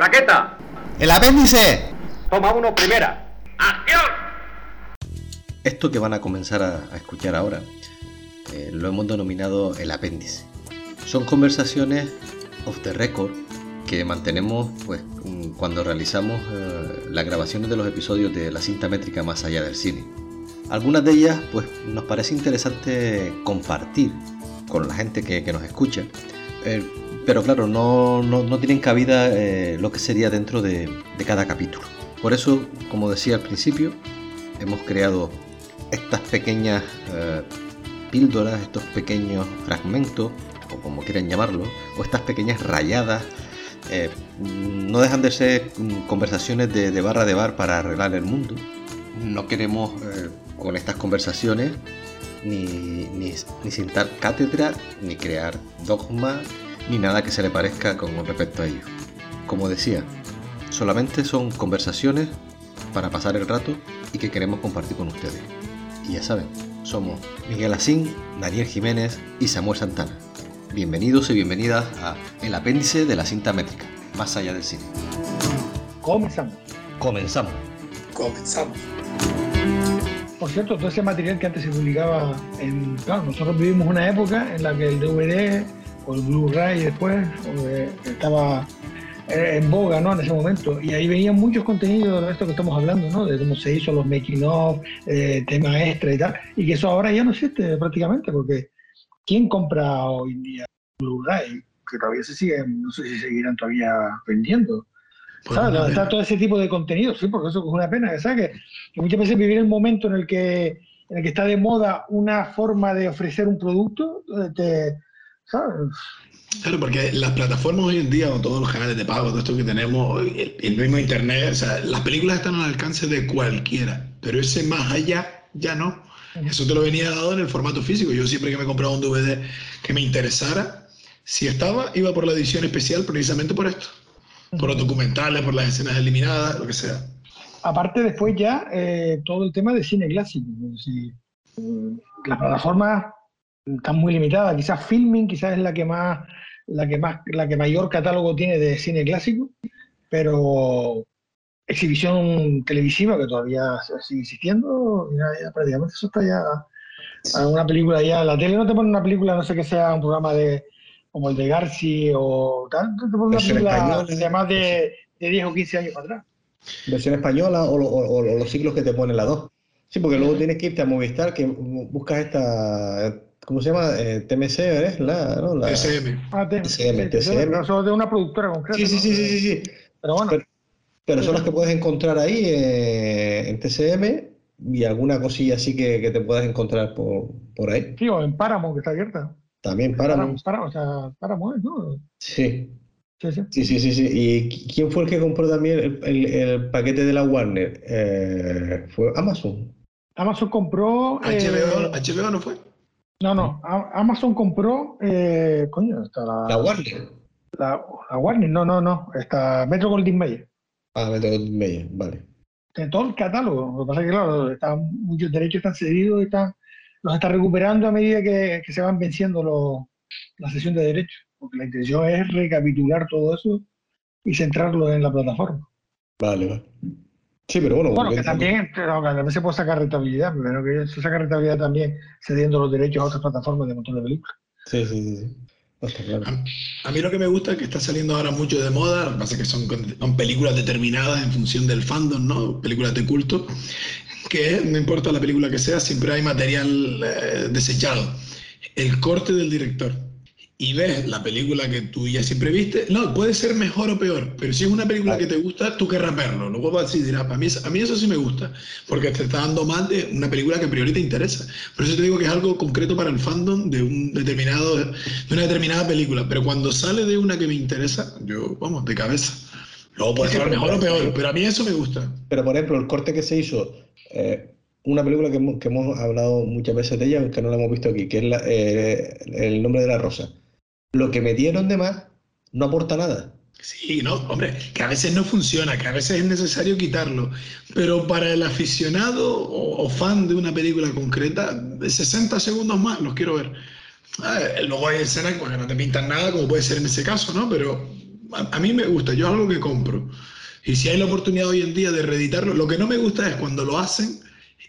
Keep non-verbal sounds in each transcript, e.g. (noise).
¡Traqueta! ¡El apéndice! Toma uno primera. ¡Acción! Esto que van a comenzar a, a escuchar ahora eh, lo hemos denominado el apéndice. Son conversaciones off the record que mantenemos pues, cuando realizamos eh, las grabaciones de los episodios de la cinta métrica más allá del cine. Algunas de ellas pues, nos parece interesante compartir con la gente que, que nos escucha, eh, pero claro, no, no, no tienen cabida eh, lo que sería dentro de, de cada capítulo. Por eso, como decía al principio, hemos creado estas pequeñas eh, píldoras, estos pequeños fragmentos, o como quieran llamarlo, o estas pequeñas rayadas, eh, no dejan de ser mm, conversaciones de, de, barra de bar para arreglar el mundo. No queremos con estas conversaciones ni, ni, ni sentar cátedra, ni crear dogmas, ni nada que se le parezca con respecto a ello. Como decía, solamente son conversaciones para pasar el rato y que queremos compartir con ustedes. Y ya saben, somos Miguel Asín, Daniel Jiménez y Samuel Santana. Bienvenidos y bienvenidas a El apéndice de la cinta métrica, más allá del cine. Comenzamos. Comenzamos. Comenzamos. Por cierto, todo ese material que antes se publicaba en... Claro, nosotros vivimos una época en la que el DVD el Blu-ray después eh, estaba en boga, ¿no? En ese momento. Y ahí venían muchos contenidos de esto que estamos hablando, ¿no? De cómo se hizo los making of, eh, tema extra y tal. Y que eso ahora ya no existe prácticamente, porque ¿quién compra hoy en día Blu-ray? Que todavía se siguen, no sé si seguirán todavía vendiendo. ¿Sabes? Está todo ese tipo de contenido, sí, porque eso es una pena. ¿Sabes? Que, que muchas veces vivir el momento en el que en el que está de moda una forma de ofrecer un producto, te, ¿sabes? Claro, porque las plataformas hoy en día, con todos los canales de pago, todo esto que tenemos, el, el, mismo internet, o sea, las películas están al alcance de cualquiera, pero ese más allá ya no. Eso te lo venía dado en el formato físico. Yo siempre que me compraba un DVD que me interesara, si estaba, iba por la edición especial precisamente por esto. Por los documentales, por las escenas eliminadas, lo que sea. Aparte, después ya eh, todo el tema de cine clásico. Si, eh, las plataformas están muy limitadas. Quizás Filming quizás es la que más la que más la que mayor catálogo tiene de cine clásico, pero exhibición televisiva que todavía sigue existiendo, ya, ya prácticamente eso está ya una película ya la tele no te pone una película no sé que sea un programa de como el de Garci o tal, te pone una película española, de más de, de 10 o 15 años para atrás. Versión española o, o, o los ciclos que te ponen las dos. Sí, porque luego tienes que irte a Movistar que buscas esta ¿Cómo se llama? Eh, TMC, ¿es? La, ¿no? la... TCM. Ah, TCM, TCM. Eso de una productora concreta. Sí, sí, sí, sí, sí, sí. Pero bueno. Pero, pero son las que puedes encontrar ahí eh, en TCM y alguna cosilla así que, que te puedas encontrar por, por ahí. Sí, o en Paramount, que está abierta. También Paramount. Paramount, o sea, Paramount, ¿no? Sí. Sí, sí. Sí, sí, sí, sí. ¿Y quién fue el que compró también el, el, el paquete de la Warner? Eh, fue Amazon. Amazon compró. HBO, eh, HBO no fue. No, no, Amazon compró, eh, coño, está la... ¿La Warner? La, la, Warner, no, no, no, está Metro Goldwyn Mayer. Ah, Metro Goldwyn Mayer, vale. De todo el catálogo, lo que pasa es que, claro, están, muchos derechos están cedidos y están, los está recuperando a medida que, que se van venciendo los, la sesión de derechos, porque la intención es recapitular todo eso y centrarlo en la plataforma. Vale, vale. Sí, pero bueno. Bueno, que también, pero a veces se puede sacar rentabilidad, pero que se saca rentabilidad también cediendo los derechos a otras plataformas de montón de películas. Sí, sí, sí. sí. Claro. A, a, mí lo que me gusta es que está saliendo ahora mucho de moda, lo que pasa es que son, son películas determinadas en función del fandom, ¿no? Películas de culto, que no importa la película que sea, siempre hay material eh, desechado. El corte del director y ves la película que tú ya siempre viste, no, puede ser mejor o peor, pero si es una película que te gusta, tú querrás verlo. Luego vas a decir, dirás, a mí, a mí eso sí me gusta, porque te está dando más de una película que a priori te interesa. Por eso te digo que es algo concreto para el fandom de, un determinado, de una determinada película, pero cuando sale de una que me interesa, yo, vamos, de cabeza. Luego puede ser mejor o peor, pero a mí eso me gusta. Pero por ejemplo, el corte que se hizo, eh, una película que hemos, que hemos, hablado muchas veces de ella, aunque no la hemos visto aquí, que es la, eh, El nombre de la rosa lo que metieron de más no aporta nada. Sí, no, hombre, que a veces no funciona, que a veces es necesario quitarlo, pero para el aficionado o, o fan de una película concreta, de 60 segundos más los quiero ver. Ah, luego hay escenas que no te pintan nada, como puede ser en ese caso, ¿no? Pero a, a mí me gusta, yo es algo que compro. Y si hay la oportunidad hoy en día de reeditarlo, lo que no me gusta es cuando lo hacen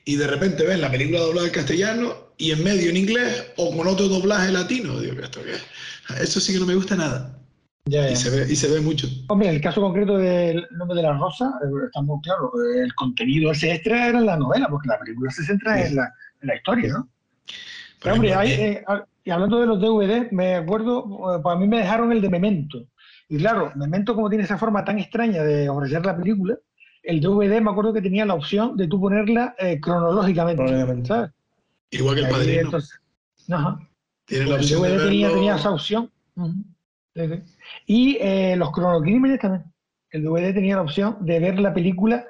y de repente ves la película doblada en castellano y en medio en inglés o con otro doblaje latino. Digo, ¿esto qué es? Eso sí que no me gusta nada. Ya, ya. Y se ve, y se ve mucho. Hombre, el caso concreto del nombre de la rosa, eh, está muy claro. eh, El contenido ese extra era la novela, porque la película se centra en la, en la historia, ¿no? Pero, hombre, hay, eh, ah, y hablando de los DVD, me acuerdo, eh, para mí me dejaron el de Memento. Y claro, Memento, como tiene esa forma tan extraña de ofrecer la película, el DVD me acuerdo que tenía la opción de tú ponerla eh, cronológicamente. Cronológicamente. ¿sabes? Igual que el Ahí, padrino. entonces, ajá. Tiene la El opción de DVD tenía, verlo- tenía esa opción. Ujú. Sí, sí. Y eh, los cronocrímenes también. El DVD tenía la opción de ver la película.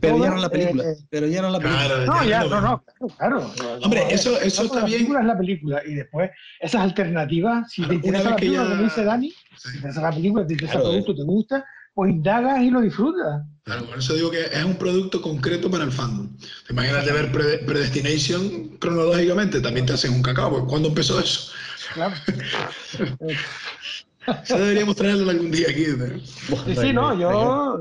Pero ya no la película. eh, pero ya no la película. Claro, no, ya, no, no, claro. claro. Hombre, ver, eso- eso está la bien. película es la película. Y después, esas alternativas, si te Una interesa la película, ya- como dice Dani, Sí. si te interesa la película, te interesa Claro, el producto, te gusta, pues indagas y lo disfrutas. Claro, por eso digo que es un producto concreto para el fandom. Imagínate ver Pre- Predestination cronológicamente, también te hacen un cacao. porque ¿Cuándo empezó eso? Claro. (laughs) Eso deberíamos traerlo algún día aquí. Sí, sí, no, yo.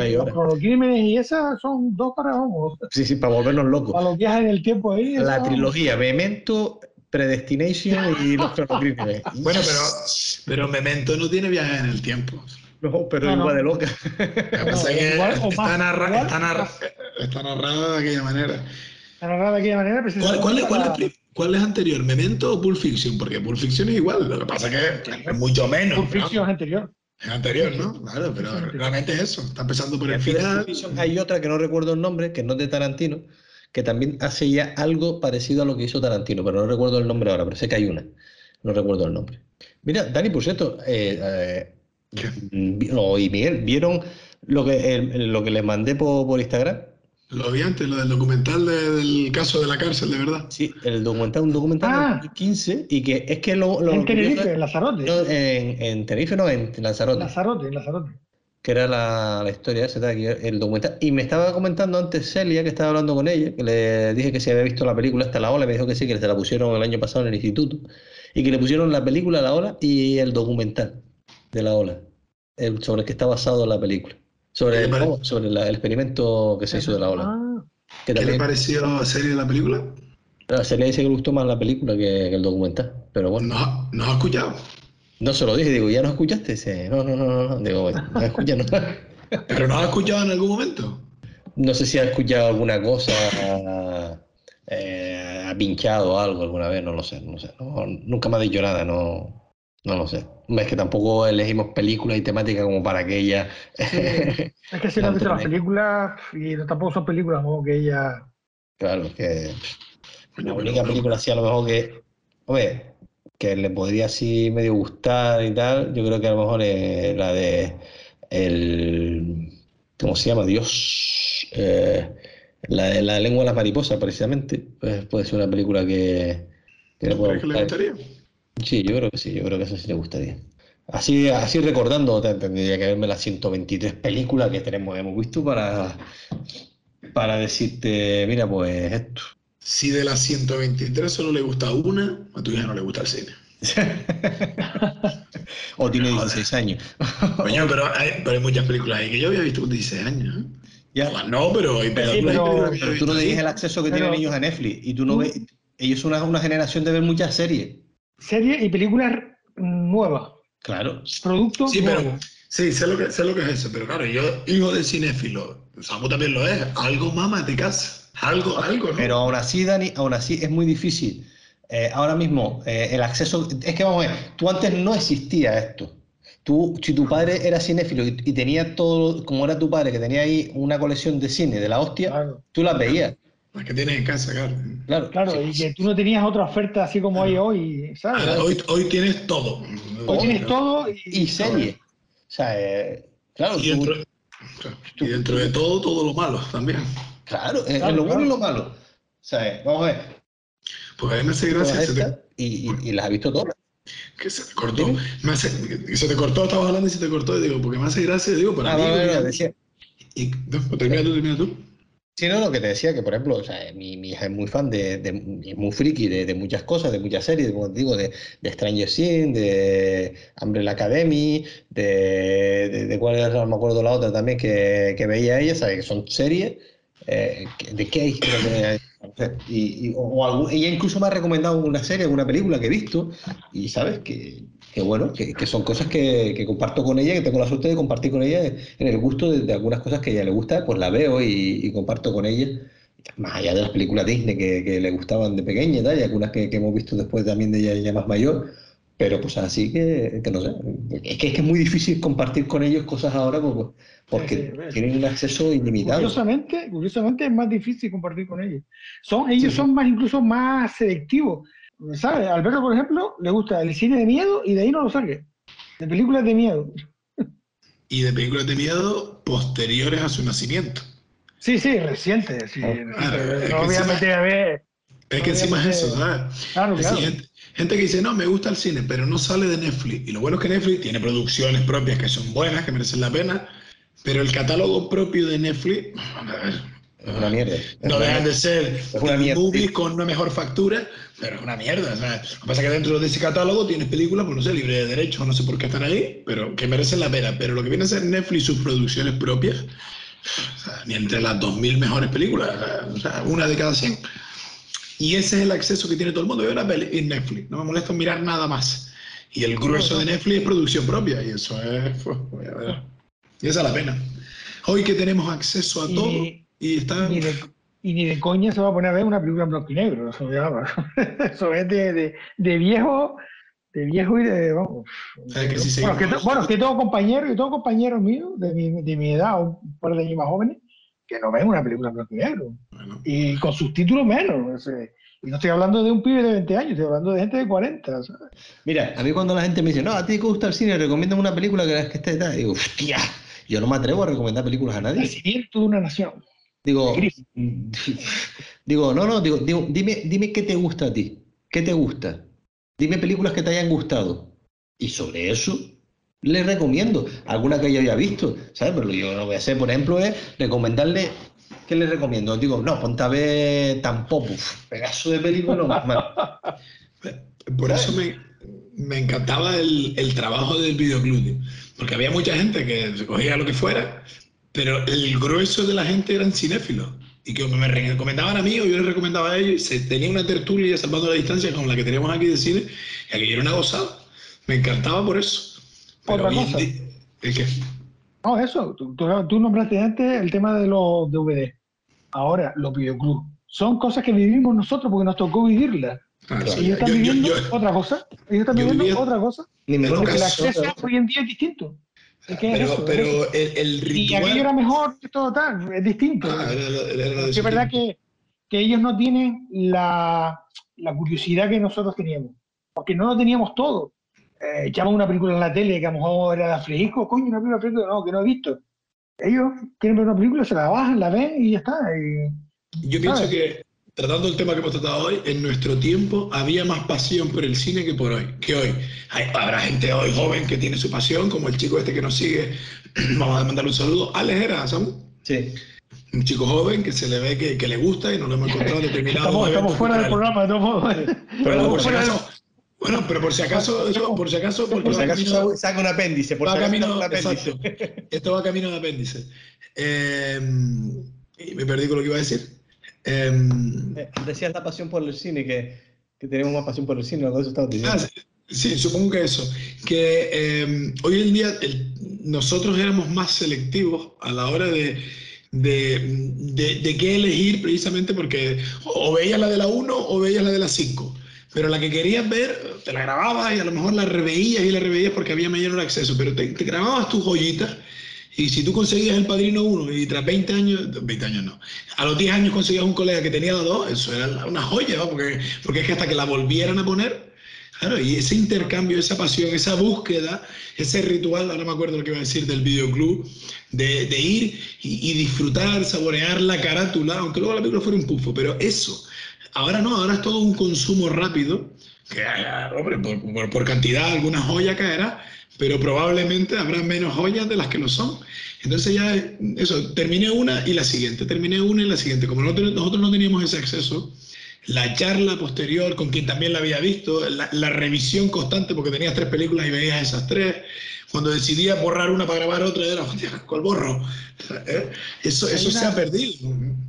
hay los cronocrímenes y esas son dos para vamos. Sí, sí, para volvernos locos. Para los viajes en el tiempo ahí. La eso- trilogía Memento, Predestination y los cronocrímenes. (laughs) Bueno, pero, pero Memento no tiene viaje en el tiempo. No, pero No, no. igual de loca. Está, más, narra- igual está narra- más. está narrado de aquella manera. narrada de aquella manera, ¿Cuál, cuál es, cuál es cuál es anterior, Memento o Pulp Fiction? Porque Pulp Fiction es igual, lo que pasa es que es mucho menos. Pulp ¿no? Fiction es anterior. Es anterior, ¿no? Claro, pero realmente es eso. Está empezando por el En Pulp final. Fiction Hay otra que no recuerdo el nombre, que no es de Tarantino, que también hace ya algo parecido a lo que hizo Tarantino, pero no recuerdo el nombre ahora, pero sé que hay una. No recuerdo el nombre. Mira, Dani, por cierto, eh, eh, (laughs) No, y Miguel, ¿vieron lo que, el- lo que les mandé por, por Instagram? Lo vi antes, lo del documental de- del caso de la cárcel, de verdad. Sí, el documental, un documental Ah. de 2015, y que es que lo, lo en Tenerife, en Lanzarote. no, en, en Tenerife, no, en Lanzarote. Lanzarote, en Lanzarote. que era la, la historia esa, el documental. Y me estaba comentando antes Celia, que estaba hablando con ella, que le dije que si había visto la película esta La Ola, y me dijo que sí, que se la pusieron el año pasado en el instituto, y que le pusieron la película La Ola y el documental de La Ola, el- sobre el que está basado la película, sobre, ¿Qué le el, pare- no, sobre la- el experimento que se hizo de La Ola. Ah, Que ¿Qué le pareció la serie de la película? a Celia dice que le gustó más la película que, que el documental, pero bueno, No, no has escuchado. no se lo dije, digo, ¿ya no escuchaste? Dice, no, no, no, no, no, digo, bueno, no escucha, no. (laughs) Pero no has escuchado en algún momento. No sé si ha escuchado alguna cosa, eh, ha pinchado algo alguna vez, no lo sé, no sé. No, nunca me ha dicho nada, no, no lo sé. Es que tampoco elegimos películas y temáticas como para que ella... es que (laughs) si no has visto las películas, y tampoco son películas, como que ella. claro, que la única película así a lo mejor que, hombre, que le podría así medio gustar y tal, yo creo que a lo mejor es la de el... ¿Cómo se llama? Dios. eh, la de la lengua de las mariposas, precisamente. Pues puede ser una película que, que le pueda ¿Crees que le gustar. gustaría? Sí, yo creo que sí, yo creo que eso sí le gustaría. Así, así recordando, te- tendría que verme las 123 películas que tenemos, hemos visto para, para decirte, mira, pues esto. Si de las 123 solo le gusta una, a tu hija no le gusta el cine. (laughs) o tiene Joder. 16 años. Coño, pero hay, pero hay muchas películas ahí que yo había visto con 16 años. ¿eh? Ya. Todas no, pero hay Pero, películas, pero- hay películas pero tú no tienes así. el acceso que Pero- tienen ellos a Netflix y tú no ves, ellos son una, una generación de ver muchas series. Series y películas nuevas. Claro. Productos Sí, pero nuevos. sí, sé lo, que, sé lo que es eso, pero claro, yo, hijo de cinéfilo, Samu también lo es, algo mama te casa, algo, algo, ¿no? Pero aún así, Dani, aún así es muy difícil. Eh, ahora mismo, eh, el acceso. Es que vamos a ver, tú antes no existía esto. Tú, si tu padre era cinéfilo y, y tenía todo, como era tu padre, que tenía ahí una colección de cine de la hostia, Claro, tú las veías. Las que tienes en casa, claro. Claro. claro, y que tú no tenías otra oferta así como hay hoy, ¿sabes? Ahora, hoy, hoy tienes todo. Hoy tienes todo y, Y series. O sea, eh, claro, Y tú- dentro, y dentro de todo, todo lo malo también. claro, Claro, lo bueno y claro. lo malo. O sea, eh, vamos a ver. Porque a mí me hace gracia se te- estas, y, y- y las has visto todas. que se te cortó. Me hace, se te cortó, estabas hablando y se te cortó. Y digo, porque me hace gracia, digo, para Ah, mí. vale, porque- vale, decía. y, no, termina tú, termina tú. Sí, no, lo que te decía, que por ejemplo, o sea, mi, hija es muy fan de, de- muy friki de, muchas cosas, de muchas series, como te digo, de, de Stranger Things, de Umbrella Academy, de, cuál era, no me acuerdo la otra también que, veía ella, ¿sabes? Que son series, eh, de creo que y, o, algún- ella incluso me ha recomendado una serie, una película que he visto, y sabes que, que bueno, que, son cosas que, que comparto con ella, que tengo la suerte de compartir con ella en el gusto de, de algunas cosas que a ella le gusta, pues la veo y, y comparto con ella. Más allá de las películas Disney que, le gustaban de pequeña y y algunas que, hemos visto después también de ella ya más mayor, pero pues así que, que no sé. Es que, es que es muy difícil compartir con ellos cosas ahora porque Sí, sí, sí. tienen un acceso ilimitado. Curiosamente, curiosamente es más difícil compartir con ellos. Son, ellos Sí. son más incluso más selectivos. ¿Sabes? Alberto, por ejemplo, le gusta el cine de miedo y de ahí no lo saque. De películas de miedo. Y de películas de miedo posteriores a su nacimiento. Sí, sí, reciente. Sí, Claro, reciente. es no que voy a encima- meter a ver. Es que encima es eso, ¿sabes? Claro, claro. Gente, que dice, no, me gusta el cine, pero no sale de Netflix. Y lo bueno es que Netflix tiene producciones propias que son buenas, que merecen la pena, pero el catálogo propio de Netflix, a ver, Es una mierda. no dejan de ser una mierda. movies con una mejor factura, pero es una mierda. o sea, lo que pasa es que dentro de ese catálogo tienes películas, pues no sé, libre de derechos, no sé por qué están ahí, pero que merecen la pena. Pero lo que viene a ser Netflix, sus producciones propias, o sea, ni entre las 2.000 mejores películas, o sea, una de cada 100. Y ese es el acceso que tiene todo el mundo. Veo una peli en Netflix, no me molesto en mirar nada más. Y el grueso de Netflix es producción propia, y eso es. (laughs) a ver, y esa es la pena. Hoy que tenemos acceso a Y- todo, y está. Ni de, y ni de coña se va a poner a ver una película en blanco y negro. Eso, (laughs) eso es de, de, de viejo, de viejo y de. Vamos, Es que si bueno, que, bueno, que tengo compañeros, y tengo compañeros míos de mi, de mi edad, un par de años más jóvenes, que no ven una película en blanco y negro. Bueno, Y con subtítulos menos. y no estoy hablando de un pibe de 20 años, estoy hablando de gente de 40. ¿sabes? Mira, a mí cuando la gente me dice, no, a ti te gusta el cine, recomiéndame una película que que esté tal, digo, hostia, yo no me atrevo a recomendar películas a nadie. nacimiento de una nación. Digo, (laughs) digo, no, no, digo, digo, dime, dime qué te gusta a ti, qué te gusta. Dime películas que te hayan gustado. Y sobre eso le recomiendo. Alguna que yo haya visto, ¿sabes? Pero yo lo que voy a hacer, por ejemplo, es recomendarle. ¿Qué le recomiendo? Digo, no, ponte a ver tampoco. Pedazo de película, no más mal. Por eso me, me encantaba el, el trabajo del videoclub, tío. porque había mucha gente que se cogía lo que fuera, pero el grueso de la gente eran cinéfilos. Y que me recomendaban a mí o yo les recomendaba a ellos, y se tenía una tertulia salvando la distancia como la que teníamos aquí de cine, y aquello era una gozada. Me encantaba por eso. Pero Otra cosa. ¿El qué? No, eso, tú, tú- tú nombraste antes el tema de los DVD. Ahora, los videoclubs. Son cosas que vivimos nosotros porque nos tocó vivirlas. Ah, sí, Ellos están yo- viviendo yo- otra cosa. Ellos están viviendo vivía- otra cosa. Ni me Porque el acceso hoy en día es distinto. Es que es pero, eso, el, el Y aquello era mejor que todo tal, es distinto. Ah, es verdad que, que ellos no tienen la, la curiosidad que nosotros teníamos, porque no lo teníamos todo. Eh, echamos una película en la tele que a lo mejor era de fresco, coño, una película fresco, no, que no he visto. Ellos quieren ver una película, se la bajan, la ven y ya está. y- Yo pienso ¿sabes? que, tratando el tema que hemos tratado hoy, en nuestro tiempo había más pasión por el cine que por hoy. Que hoy. Hay- habrá gente hoy joven que tiene su pasión, como el chico este que nos sigue. (clears throat) Vamos a mandarle un saludo. Alex era, Samu. Sí. Un chico joven que se le ve que, que le gusta y no lo hemos encontrado determinado. Estamos, estamos fuera del programa, de todos modos. Bueno, Estamos por si acaso, bueno, pero por si acaso, eso, por si acaso, porque Por si acaso camino- saca- un apéndice, por va si camino, un apéndice. exacto. Esto va camino de apéndice. Eh, y me perdí con lo que iba a decir. Eh, Eh, Decías la pasión por el cine, que, que tenemos más pasión por el cine, de eso estabas diciendo. Ah, sí, sí, supongo que eso. Que eh, hoy en día el- nosotros éramos más selectivos a la hora de, de, de, de qué elegir precisamente porque o veías la de la 1 o veías la de la 5. Pero la que querías ver, te la grababas y a lo mejor la reveías y la reveías porque había mayor acceso. Pero te, te grababas tus joyitas y si tú conseguías el Padrino 1 y tras 20 años, 20 años no, a los 10 años conseguías un colega que tenía la 2, eso era una joya, porque, porque es que hasta que la volvieran a poner, Claro, y ese intercambio, esa pasión, esa búsqueda, ese ritual, ahora me acuerdo lo que iba a decir del videoclub, de, de ir y, y disfrutar, saborear la carátula, aunque luego la película fuera un pufo, pero eso, ahora no, ahora es todo un consumo rápido, que ah, hombre, por, por- por cantidad alguna joya caerá, pero probablemente habrá menos joyas de las que lo son. Entonces ya, eso, terminé una y la siguiente, terminé una y la siguiente. Como nosotros, nosotros no teníamos ese acceso, la charla posterior con quien también la había visto, la, revisión constante, porque tenías tres películas y veías esas tres, cuando decidía borrar una para grabar otra, era, ¿cuál borro? ¿Eh? Eso, eso se ha perdido.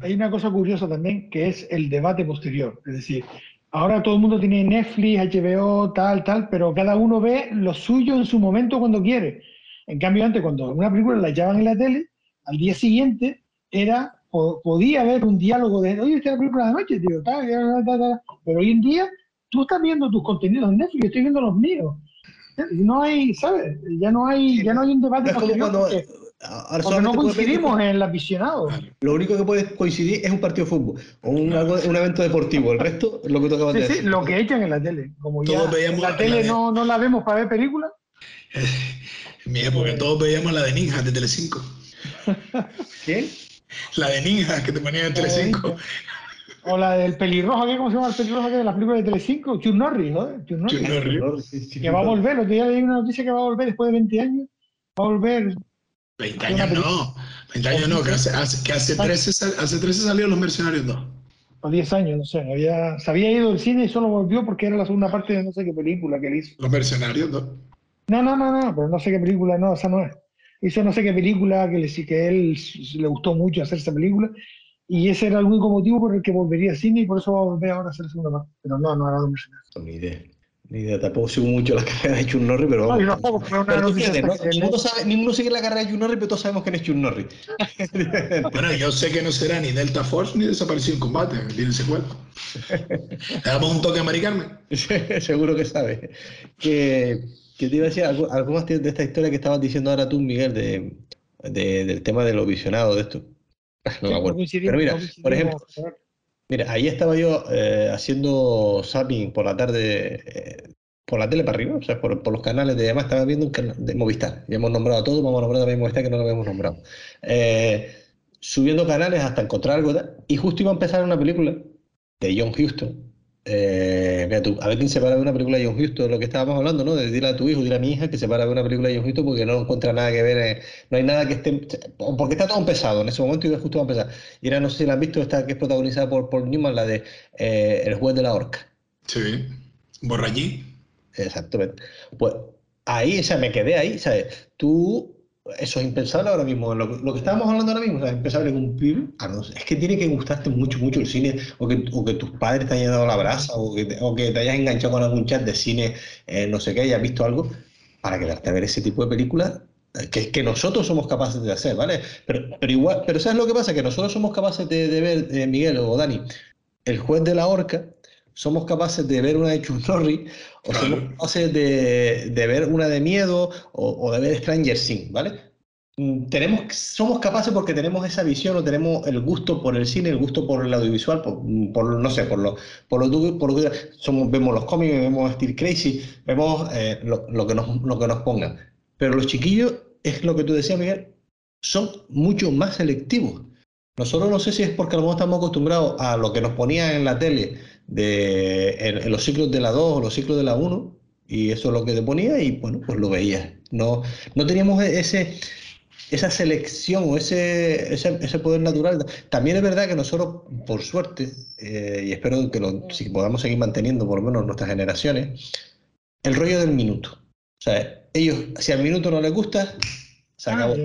Hay una cosa curiosa también, que es el debate posterior. Es decir, ahora todo el mundo tiene Netflix, HBO, tal, tal, pero cada uno ve lo suyo en su momento cuando quiere. En cambio, antes, cuando una película la echaban en la tele, al día siguiente era podía haber un diálogo de, oye, es la película de noche, tío, pero hoy en día tú estás viendo tus contenidos en Netflix, yo estoy viendo los míos. No hay, ¿sabes? Ya no hay, ya no hay un debate. porque, no coincidimos en el aficionado. Lo único que puede coincidir es un partido de fútbol o un, un evento deportivo. El resto es lo que tú acabas de decir. Sí, lo que echan en la tele. Como ya la tele no, no la vemos para ver películas. (laughs) En mi época todos veíamos la de Ninja de Telecinco. ¿Qué? La de Ninja que te ponían en Telecinco. O la del pelirrojo, ¿qué? ¿cómo se llama el pelirrojo de la película de Telecinco? Chuck Norris, ¿no? Chuck Norris. Que va a volver, otro día leí una noticia que va a volver después de 20 años. Va a volver. 20 años no, 20 años no, que hace, que hace, 13, hace 13 salieron Los Mercenarios 2. O 10 años, no sé. Había, se había ido del cine y solo volvió porque era la segunda parte de no sé qué película que él hizo. Los Mercenarios 2. No, no, no, no, pero no sé qué película, no, esa no es hizo no sé qué película que, le, que a él le gustó mucho hacer esa película y ese era el único motivo por el que volvería al cine y por eso va a volver ahora a hacer la segunda parte. Pero no, no era dos mercenarios. Ni idea. Ni idea, tampoco sigo mucho la (laughs) carrera de Chun Norris, pero vamos. No, tampoco, pero una noticia ¿no? sabe, ninguno sigue la carrera de Chun Norris, pero todos sabemos quién es Chun Norris. (laughs) bueno, yo sé que no será ni Delta Force ni desaparecido en combate, tiene secuela. (laughs) Le damos un toque a Mari Carmen. Seguro que sabe. Que que te iba a decir algo, más de esta historia que estabas diciendo ahora tú, Miguel, de, del tema de los visionados, de esto. No me acuerdo. Pero mira, por ejemplo, mira, ahí estaba yo eh, haciendo zapping por la tarde, eh, por la tele para arriba, o sea, por, los canales de además estaba viendo un canal de Movistar. Ya hemos nombrado a todos, vamos a nombrar también Movistar que no lo habíamos nombrado. Eh, subiendo canales hasta encontrar algo, y justo iba a empezar una película de John Huston, eh, mira, tú, a ver quién se para ver una película de John Huston, lo que estábamos hablando, ¿no? De decirle a tu hijo, dile a mi hija que se para ver una película de John Huston porque no encuentra nada que ver, eh, no hay nada que esté, porque está todo empezado en ese momento y justo va a empezar. Y era, no sé si la han visto, esta que es protagonizada por Paul Newman, la de eh, El juez de la horca. Sí, Borrallí. Exactamente. Pues ahí, o sea, me quedé ahí, ¿sabes? Tú eso es impensable ahora mismo. Lo, que estábamos hablando ahora mismo es impensable en un pibe. Ah, es que tiene que gustarte mucho, mucho el cine, o que, o que tus padres te hayan dado la brasa, o que, o que te hayas enganchado con algún chat de cine, eh, no sé qué, hayas visto algo, para quedarte a ver ese tipo de películas eh, que, que nosotros somos capaces de hacer, ¿vale? Pero, pero igual, pero ¿sabes lo que pasa? Que nosotros somos capaces de, ver, eh, Miguel o Dani, el juez de la horca, somos capaces de ver una de Chuck Norris o somos capaces de, de, ver una de miedo o, o, de ver Stranger Things, ¿vale? Mm, tenemos, somos capaces porque tenemos esa visión o tenemos el gusto por el cine, el gusto por el audiovisual, por, mm, por no sé, por lo, por lo, por lo que somos, vemos los cómics, vemos Steel Crazy, vemos eh, lo, lo, que nos, lo que nos pongan. Pero los chiquillos, es lo que tú decías, Miguel, son mucho más selectivos. Nosotros no sé si es porque a lo mejor estamos acostumbrados a lo que nos ponían en la tele de, en, los ciclos de la 2 o los ciclos de la 1, y eso es lo que te ponía y bueno, pues lo veías. No, no teníamos e-, ese, esa selección o ese, ese, poder natural. También es verdad que nosotros, por suerte, eh, y espero que lo, si podamos seguir manteniendo por lo menos nuestras generaciones, el rollo del minuto. O sea, ellos, si al minuto no les gusta, se ah, acabó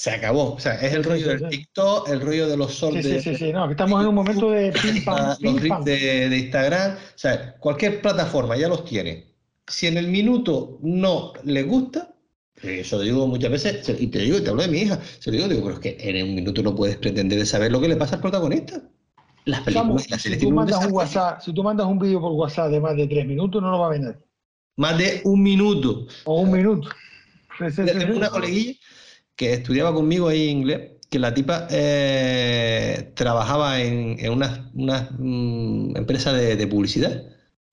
se acabó. O sea, es el rollo del TikTok, el rollo de los sols sí, sí, sí, no, estamos en un momento de (laughs) pim, pam, los de, de, Instagram, o sea, cualquier plataforma ya los tiene. Si en el minuto no le gusta, eso lo digo muchas veces, y te digo, y te hablo de mi hija, se lo digo, digo, pero es que en un minuto no puedes pretender saber lo que le pasa al protagonista. Las películas, las si, tú mandas un WhatsApp, si tú mandas un vídeo por WhatsApp de más de tres minutos, no lo va a ver nadie. Más de un minuto. O un minuto. Tengo una coleguilla que estudiaba conmigo ahí inglés, que la tipa eh, trabajaba en, en una, una mm, empresa de, publicidad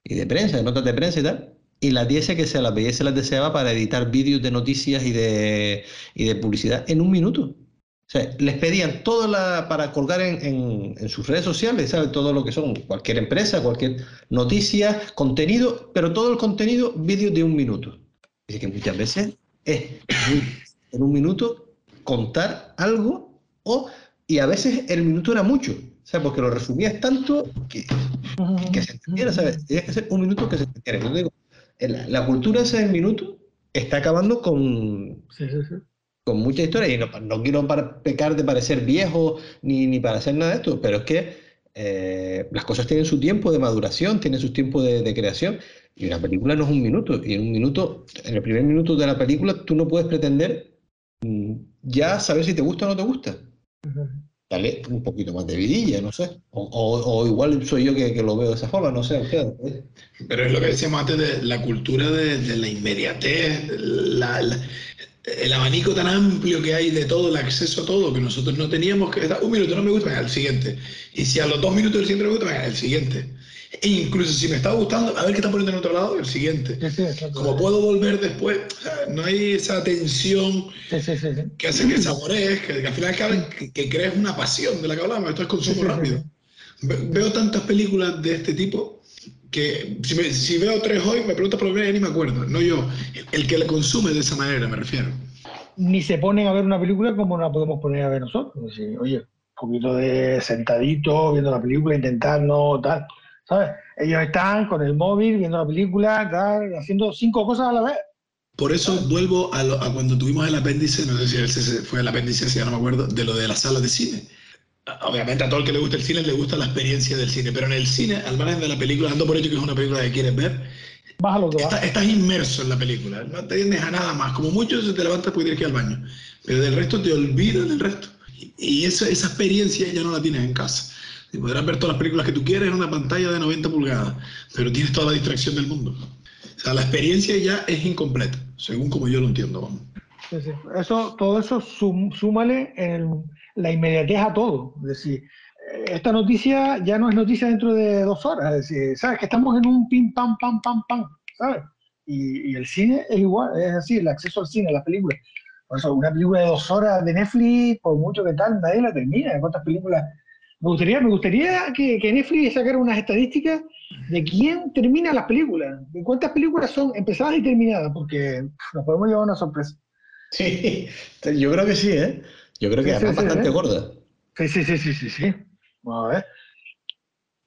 y de prensa, de notas de prensa y tal. Y la tía que se las veía se las deseaba para editar vídeos de noticias y de, y de publicidad en un minuto. O sea, les pedían todo la, para colgar en, en, sus redes sociales, ¿sabes? Todo lo que son, cualquier empresa, cualquier noticia, contenido, pero todo el contenido, vídeos de un minuto. Dice que muchas veces es en un minuto contar algo o, y a veces el minuto era mucho. O sea, porque lo resumías tanto que, que se entendiera, ¿sabes? Tienes que ser un minuto que se entendiera. Yo digo, la, la cultura ese del minuto está acabando con, Sí, sí, sí. con mucha historia y no, no quiero para pecar de parecer viejo ni, ni para hacer nada de esto, pero es que eh, las cosas tienen su tiempo de maduración, tienen su tiempo de, de creación y una película no es un minuto y en un minuto, en el primer minuto de la película tú no puedes pretender ya saber si te gusta o no te gusta. Dale un poquito más de vidilla, no sé. O, o- o igual soy yo que, que lo veo de esa forma, no sé. ustedes. Pero es lo que decíamos antes de la cultura de, de la inmediatez, la- la- el abanico tan amplio que hay de todo, el acceso a todo, que nosotros no teníamos que un minuto no me gusta, venga, el siguiente. Y si a los dos minutos del siguiente me gusta, venga, el siguiente. E incluso si me está gustando, a ver qué está poniendo en otro lado, el siguiente. Sí, sí, exacto. Como puedo volver después, o sea, no hay esa tensión Sí, que hace que saborees, que, que al final que, que crees una pasión de la que hablamos, esto es consumo rápido. Ve- Veo tantas películas de este tipo que si, me- si veo tres hoy, me preguntas por lo menos y ni me acuerdo, no yo, el, el que la consume de esa manera, me refiero. Ni se ponen a ver una película como la podemos poner a ver nosotros. Decir, oye, un poquito de sentadito, viendo la película, intentar no tal. ¿Sabes? Ellos están con el móvil, viendo la película, tal, haciendo cinco cosas a la vez. Por eso vuelvo a, lo- a cuando tuvimos el apéndice, no sé si fue el apéndice, si ya no me acuerdo, de lo de las salas de cine. Obviamente a todo el que le gusta el cine le gusta la experiencia del cine, pero en el cine, al margen de la película, dando por hecho que es una película que quieres ver, Vas a lo que. Está- estás inmerso en la película, no te tienes a nada más. Como mucho se te levantas porque tienes que ir al baño, pero del resto te olvidas del resto. Y- esa experiencia ya no la tienes en casa. Y podrás ver todas las películas que tú quieres en una pantalla de 90 pulgadas, pero tienes toda la distracción del mundo. O sea, la experiencia ya es incompleta, según como yo lo entiendo. vamos. Sí, sí. Eso, todo eso sum- súmale el- la inmediatez a todo. Es decir, eh, esta noticia ya no es noticia dentro de dos horas. Es decir, ¿sabes? Que estamos en un pim, pam, pam, pam, pam, ¿sabes? Y, y el cine es igual, es así, el acceso al cine, a las películas. Por eso, una película de dos horas de Netflix, por mucho que tal, nadie la termina. ¿Cuántas películas? Me gustaría, me gustaría que, que Netflix sacara unas estadísticas de quién termina las películas, de cuántas películas son empezadas y terminadas, porque nos podemos llevar una sorpresa. Sí, yo creo que sí, ¿eh? Yo creo que Sí, además sí, bastante ¿eh? gorda. Sí, sí, sí, sí, sí, sí. Vamos a ver.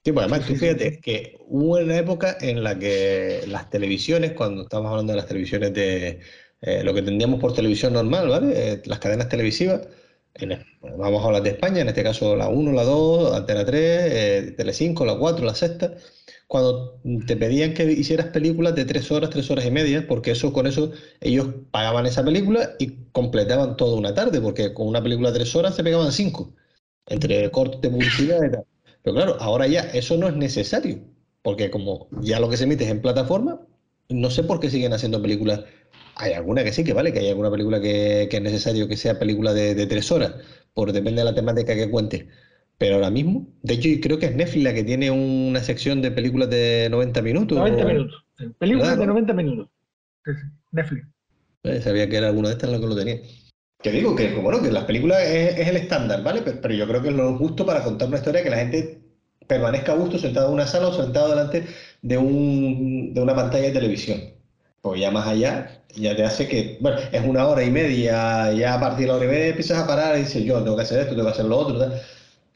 Sí, pues además, tú fíjate que hubo una época en la que las televisiones, cuando estamos hablando de las televisiones de eh, lo que tendríamos por televisión normal, ¿vale? Eh, las cadenas televisivas, en bueno, vamos a hablar de España, en este caso la 1, la 2, Antena 3, eh, Telecinco, la 4, la sexta, cuando te pedían que hicieras películas de 3 horas, 3 horas y media, porque eso con eso ellos pagaban esa película y completaban toda una tarde, porque con una película de 3 horas se pegaban 5, entre cortes de publicidad y tal. Pero claro, ahora ya eso no es necesario, porque como ya lo que se emite es en plataforma, no sé por qué siguen haciendo películas. Hay alguna que sí, que vale, que hay alguna película que, que es necesario que sea película de, de tres horas, por depende de la temática que cuente. Pero ahora mismo, de hecho, creo que es Netflix la que tiene una sección de películas de 90 minutos. 90 o- minutos. Sí, Películas de 90 minutos. Netflix. Eh, sabía que era alguna de estas la que lo tenía. Que digo que, bueno, que las películas es, es el estándar, ¿vale? Pero, pero yo creo que es lo justo para contar una historia que la gente permanezca a gusto sentado en una sala o sentado delante de, un, de una pantalla de televisión. Pues ya más allá, ya te hace que, bueno, es una hora y media, ya a partir de la hora y media empiezas a parar y dices, yo tengo que hacer esto, tengo que hacer lo otro, tal.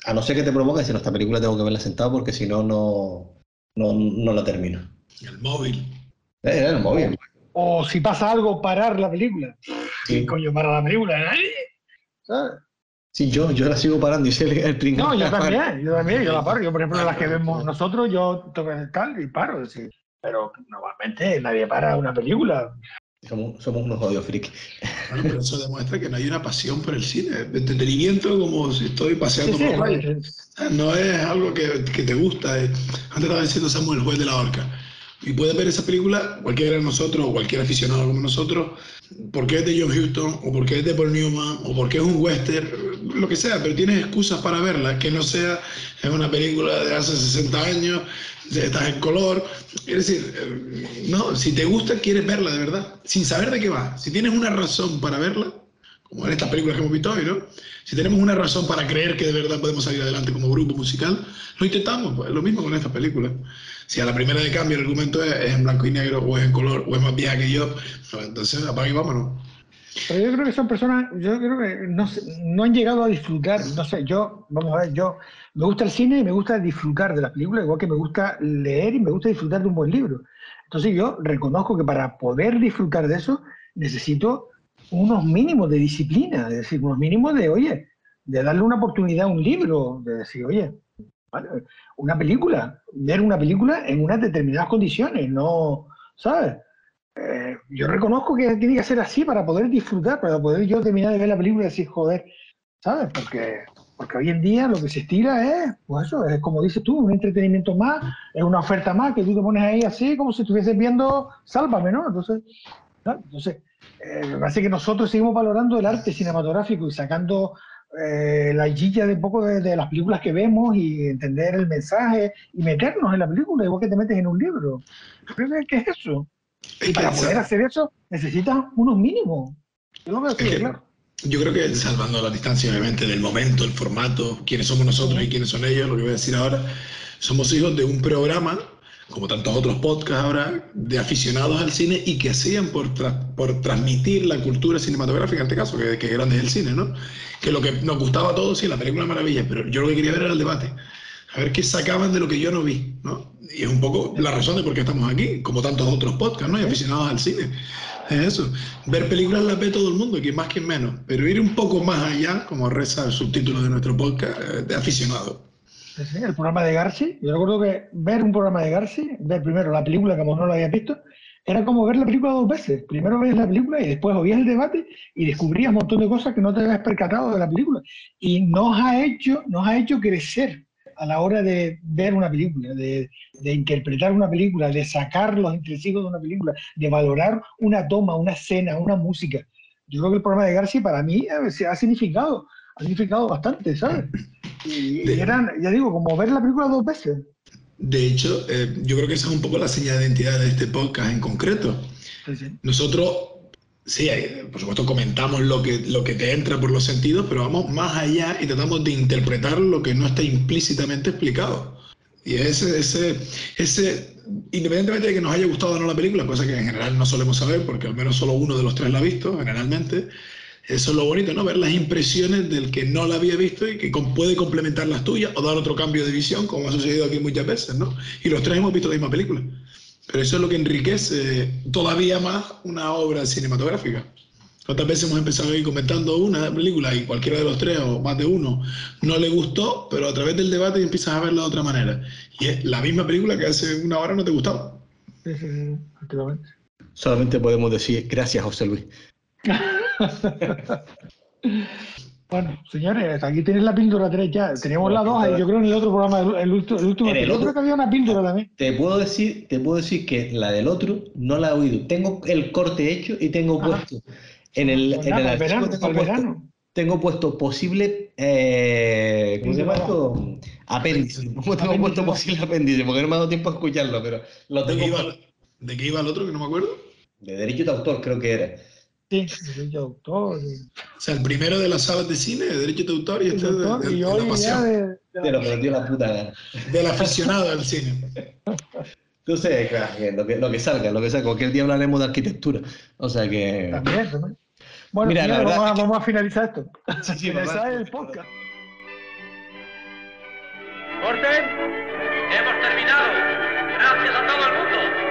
A no ser que te provoque decir, no, esta película tengo que verla sentado porque si no, no, no, no la termino. El móvil. Eh, el móvil. O si pasa algo, parar la película. Sí. ¿Qué coño para la película? ¿Sabes? Sí, yo, yo la sigo parando y sé el, el pringao. No, yo también, yo también, yo la paro. Yo, por ejemplo, las que (laughs) vemos nosotros, yo toco el tal y paro. es decir, pero normalmente nadie para una película. Somos, somos unos odios friki. Bueno, pero eso demuestra que no hay una pasión por el cine. De entretenimiento como si estoy paseando sí, por la playa. sí. No es algo que, que te gusta. eh. Antes estaba diciendo Samuel, el juez de la horca. Y puedes ver esa película, cualquiera de nosotros o cualquier aficionado como nosotros, porque es de John Huston, o porque es de Paul Newman, o porque es un western, lo que sea, pero tienes excusas para verla, que no sea en una película de hace 60 años, estás en color. Es decir, eh, no, si te gusta, quieres verla de verdad, sin saber de qué va. Si tienes una razón para verla, como en estas películas que hemos visto hoy, ¿no? Si tenemos una razón para creer que de verdad podemos salir adelante como grupo musical, lo intentamos, pues lo mismo con estas películas. Si a la primera de cambio el argumento es, en blanco y negro, o es en color, o es más vieja que yo, pues entonces apaga y vámonos. Pero yo creo que son personas, yo creo que no, han llegado a disfrutar, no sé, yo, vamos a ver, yo me gusta el cine y me gusta disfrutar de las películas, igual que me gusta leer y me gusta disfrutar de un buen libro. Entonces yo reconozco que para poder disfrutar de eso necesito unos mínimos de disciplina, es decir, unos mínimos de, oye, de darle una oportunidad a un libro, de decir, oye, una película, ver una película en unas determinadas condiciones, no, ¿sabes? Eh, yo reconozco que tiene que ser así para poder disfrutar, para poder yo terminar de ver la película y decir, joder, ¿sabes? Porque, porque hoy en día lo que se estira es, pues eso, es como dices tú, un entretenimiento más, es una oferta más que tú te pones ahí así como si estuvieses viendo Sálvame, ¿no? Entonces, entonces eh, me parece que nosotros seguimos valorando el arte cinematográfico y sacando eh, la guilla de poco de, las películas que vemos y entender el mensaje y meternos en la película, igual que te metes en un libro. Que es eso. Y para poder hacer eso necesitas unos mínimos. Yo Yo creo que salvando la distancia, obviamente, del momento, el formato, quiénes somos nosotros y quiénes son ellos, lo que voy a decir ahora, somos hijos de un programa, como tantos otros podcasts ahora, de aficionados al cine y que hacían por, por transmitir la cultura cinematográfica, en este caso, que, que grande es el cine, ¿no? Que lo que nos gustaba a todos, sí, la película maravilla, pero yo lo que quería ver era el debate a ver qué sacaban de lo que yo no vi, ¿no? Y es un poco la razón de por qué estamos aquí, como tantos otros podcasts, ¿no? Y aficionados al cine. Es eso. Ver películas las ve todo el mundo, quien más, quien menos. Pero ir un poco más allá, como reza el subtítulo de nuestro podcast, eh, de aficionado. Sí, el programa de Garci. Yo recuerdo que ver un programa de Garci, ver primero la película como no lo había visto, era como ver la película dos veces. Primero ves la película y después oías el debate y descubrías un montón de cosas que no te habías percatado de la película. Y nos ha hecho, nos ha hecho crecer a la hora de ver una película, de, interpretar una película, de sacar los entresijos de una película, de valorar una toma, una escena, una música. Yo creo que el programa de García para mí eh, ha significado, ha significado bastante, ¿sabes? Y, eran, ya digo, como ver la película dos veces. De hecho, eh, yo creo que esa es un poco la señal de identidad de este podcast en concreto. Nosotros Sí, por supuesto comentamos lo que, lo que te entra por los sentidos, pero vamos más allá y tratamos de interpretar lo que no está implícitamente explicado. Y ese, ese, ese, independientemente de que nos haya gustado o no la película, cosa que en general no solemos saber, porque al menos solo uno de los tres la ha visto, generalmente, eso es lo bonito, ¿no? Ver las impresiones del que no la había visto y que puede complementar las tuyas o dar otro cambio de visión, como ha sucedido aquí muchas veces, ¿no? Y los tres hemos visto la misma película. Pero eso es lo que enriquece todavía más una obra cinematográfica. ¿Cuántas veces hemos empezado a ir comentando una película y cualquiera de los tres o más de uno no le gustó, pero a través del debate empiezas a verla de otra manera? Y es la misma película que hace una hora no te gustaba. Sí, sí, sí, Solamente podemos decir gracias, José Luis. (laughs) Bueno, señores, aquí tenéis la píldora 3 ya. Teníamos la 2 yo creo en el otro programa, el, último. En el otro que había una píldora también. Te puedo decir, te puedo decir que la del otro no la he oído. Tengo el corte hecho y tengo puesto en el, pues en el verano, tengo, puesto, tengo puesto posible eh, ¿cómo se llama esto? Apéndice. (laughs) tengo puesto posible apéndice? Porque no me ha dado tiempo a escucharlo, pero lo tengo. ¿De qué, iba, ¿De qué iba el otro que no me acuerdo? De derecho de autor, creo que era. Sí, derecho de autor. O sea, el primero de las salas de cine, de derecho de autor, y este de, de, la pasión. De, de lo que dio la puta gana. Del aficionado al cine. Entonces, claro, lo que, lo que salga, lo que salga. Cualquier día hablaremos de arquitectura. O sea que. También, también. Bueno, Mira, vamos, a, vamos, a, finalizar esto. Sí, sí, finalizar el podcast. ¡Corten! Hemos terminado. Gracias a todo el mundo.